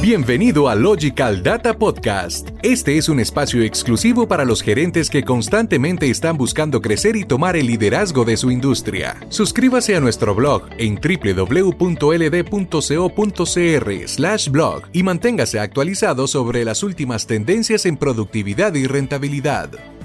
Bienvenido a Logical Data Podcast. Este es un espacio exclusivo para los gerentes que constantemente están buscando crecer y tomar el liderazgo de su industria. Suscríbase a nuestro blog en www.ld.co.cr/blog y manténgase actualizado sobre las últimas tendencias en productividad y rentabilidad.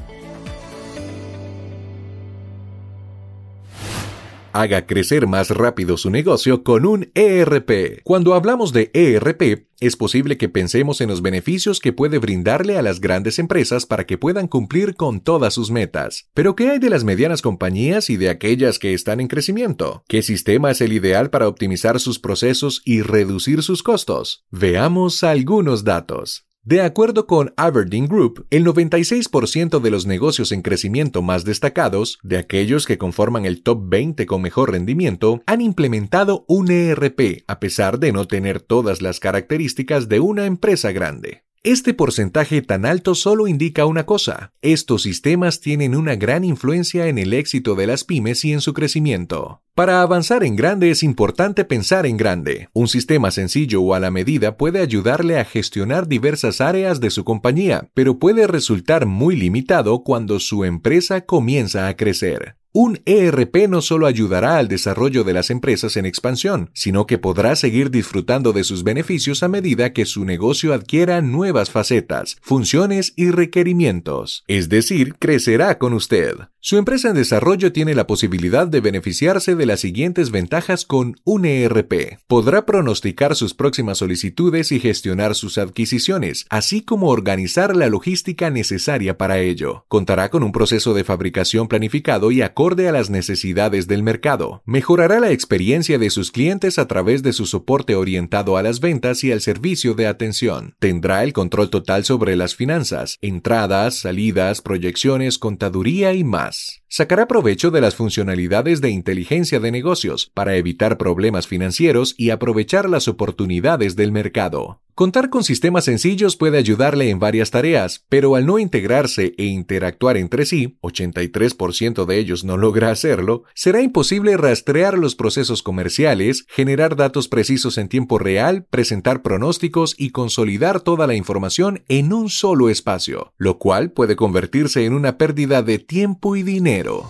Haga crecer más rápido su negocio con un ERP. Cuando hablamos de ERP, es posible que pensemos en los beneficios que puede brindarle a las grandes empresas para que puedan cumplir con todas sus metas. Pero ¿qué hay de las medianas compañías y de aquellas que están en crecimiento? ¿Qué sistema es el ideal para optimizar sus procesos y reducir sus costos? Veamos algunos datos. De acuerdo con Aberdeen Group, el 96% de los negocios en crecimiento más destacados, de aquellos que conforman el top 20 con mejor rendimiento, han implementado un ERP, a pesar de no tener todas las características de una empresa grande. Este porcentaje tan alto solo indica una cosa, estos sistemas tienen una gran influencia en el éxito de las pymes y en su crecimiento. Para avanzar en grande es importante pensar en grande. Un sistema sencillo o a la medida puede ayudarle a gestionar diversas áreas de su compañía, pero puede resultar muy limitado cuando su empresa comienza a crecer. Un ERP no solo ayudará al desarrollo de las empresas en expansión, sino que podrá seguir disfrutando de sus beneficios a medida que su negocio adquiera nuevas facetas, funciones y requerimientos. Es decir, crecerá con usted. Su empresa en desarrollo tiene la posibilidad de beneficiarse de las siguientes ventajas con un ERP. Podrá pronosticar sus próximas solicitudes y gestionar sus adquisiciones, así como organizar la logística necesaria para ello. Contará con un proceso de fabricación planificado y acorde a las necesidades del mercado. Mejorará la experiencia de sus clientes a través de su soporte orientado a las ventas y al servicio de atención. Tendrá el control total sobre las finanzas, entradas, salidas, proyecciones, contaduría y más sacará provecho de las funcionalidades de inteligencia de negocios para evitar problemas financieros y aprovechar las oportunidades del mercado. Contar con sistemas sencillos puede ayudarle en varias tareas, pero al no integrarse e interactuar entre sí, 83% de ellos no logra hacerlo, será imposible rastrear los procesos comerciales, generar datos precisos en tiempo real, presentar pronósticos y consolidar toda la información en un solo espacio, lo cual puede convertirse en una pérdida de tiempo y dinero.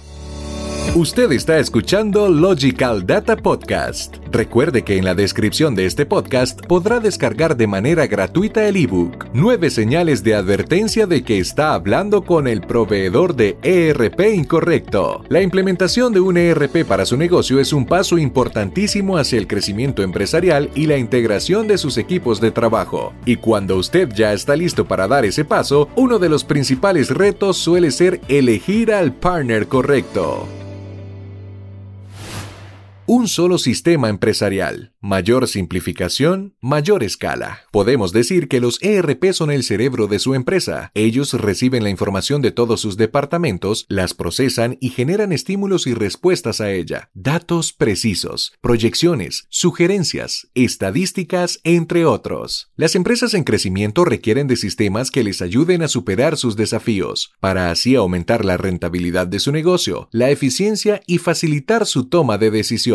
Usted está escuchando Logical Data Podcast. Recuerde que en la descripción de este podcast podrá descargar de manera gratuita el ebook Nueve señales de advertencia de que está hablando con el proveedor de ERP incorrecto. La implementación de un ERP para su negocio es un paso importantísimo hacia el crecimiento empresarial y la integración de sus equipos de trabajo. Y cuando usted ya está listo para dar ese paso, uno de los principales retos suele ser elegir al partner correcto. Un solo sistema empresarial, mayor simplificación, mayor escala. Podemos decir que los ERP son el cerebro de su empresa. Ellos reciben la información de todos sus departamentos, las procesan y generan estímulos y respuestas a ella. Datos precisos, proyecciones, sugerencias, estadísticas, entre otros. Las empresas en crecimiento requieren de sistemas que les ayuden a superar sus desafíos, para así aumentar la rentabilidad de su negocio, la eficiencia y facilitar su toma de decisiones.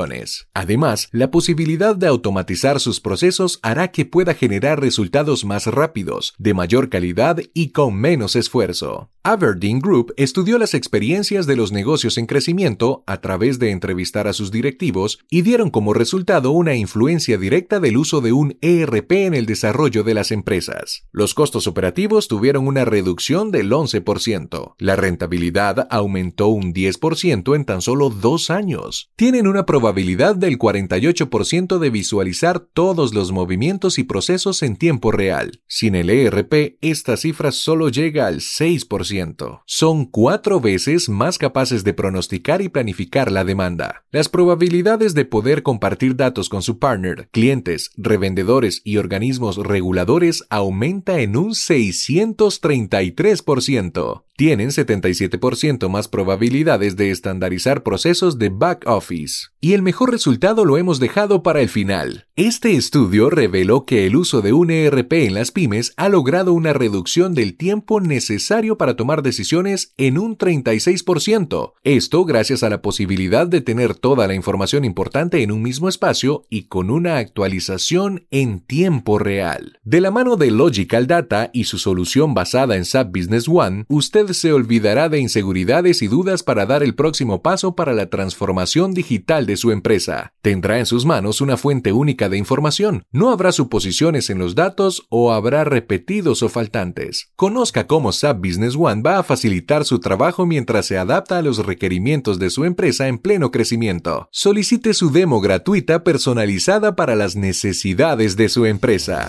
Además, la posibilidad de automatizar sus procesos hará que pueda generar resultados más rápidos, de mayor calidad y con menos esfuerzo. Aberdeen Group estudió las experiencias de los negocios en crecimiento a través de entrevistar a sus directivos y dieron como resultado una influencia directa del uso de un ERP en el desarrollo de las empresas. Los costos operativos tuvieron una reducción del 11%. La rentabilidad aumentó un 10% en tan solo dos años. Tienen una probabilidad del 48% de visualizar todos los movimientos y procesos en tiempo real. Sin el ERP, esta cifra solo llega al 6%. Son cuatro veces más capaces de pronosticar y planificar la demanda. Las probabilidades de poder compartir datos con su partner, clientes, revendedores y organismos reguladores aumenta en un 633%. Tienen 77% más probabilidades de estandarizar procesos de back office. Y el mejor resultado lo hemos dejado para el final. Este estudio reveló que el uso de un ERP en las pymes ha logrado una reducción del tiempo necesario para tomar decisiones en un 36%. Esto gracias a la posibilidad de tener toda la información importante en un mismo espacio y con una actualización en tiempo real. De la mano de Logical Data y su solución basada en SAP Business One, usted se olvidará de inseguridades y dudas para dar el próximo paso para la transformación digital de su empresa. Tendrá en sus manos una fuente única de información. No habrá suposiciones en los datos o habrá repetidos o faltantes. Conozca cómo SAP Business One va a facilitar su trabajo mientras se adapta a los requerimientos de su empresa en pleno crecimiento. Solicite su demo gratuita personalizada para las necesidades de su empresa.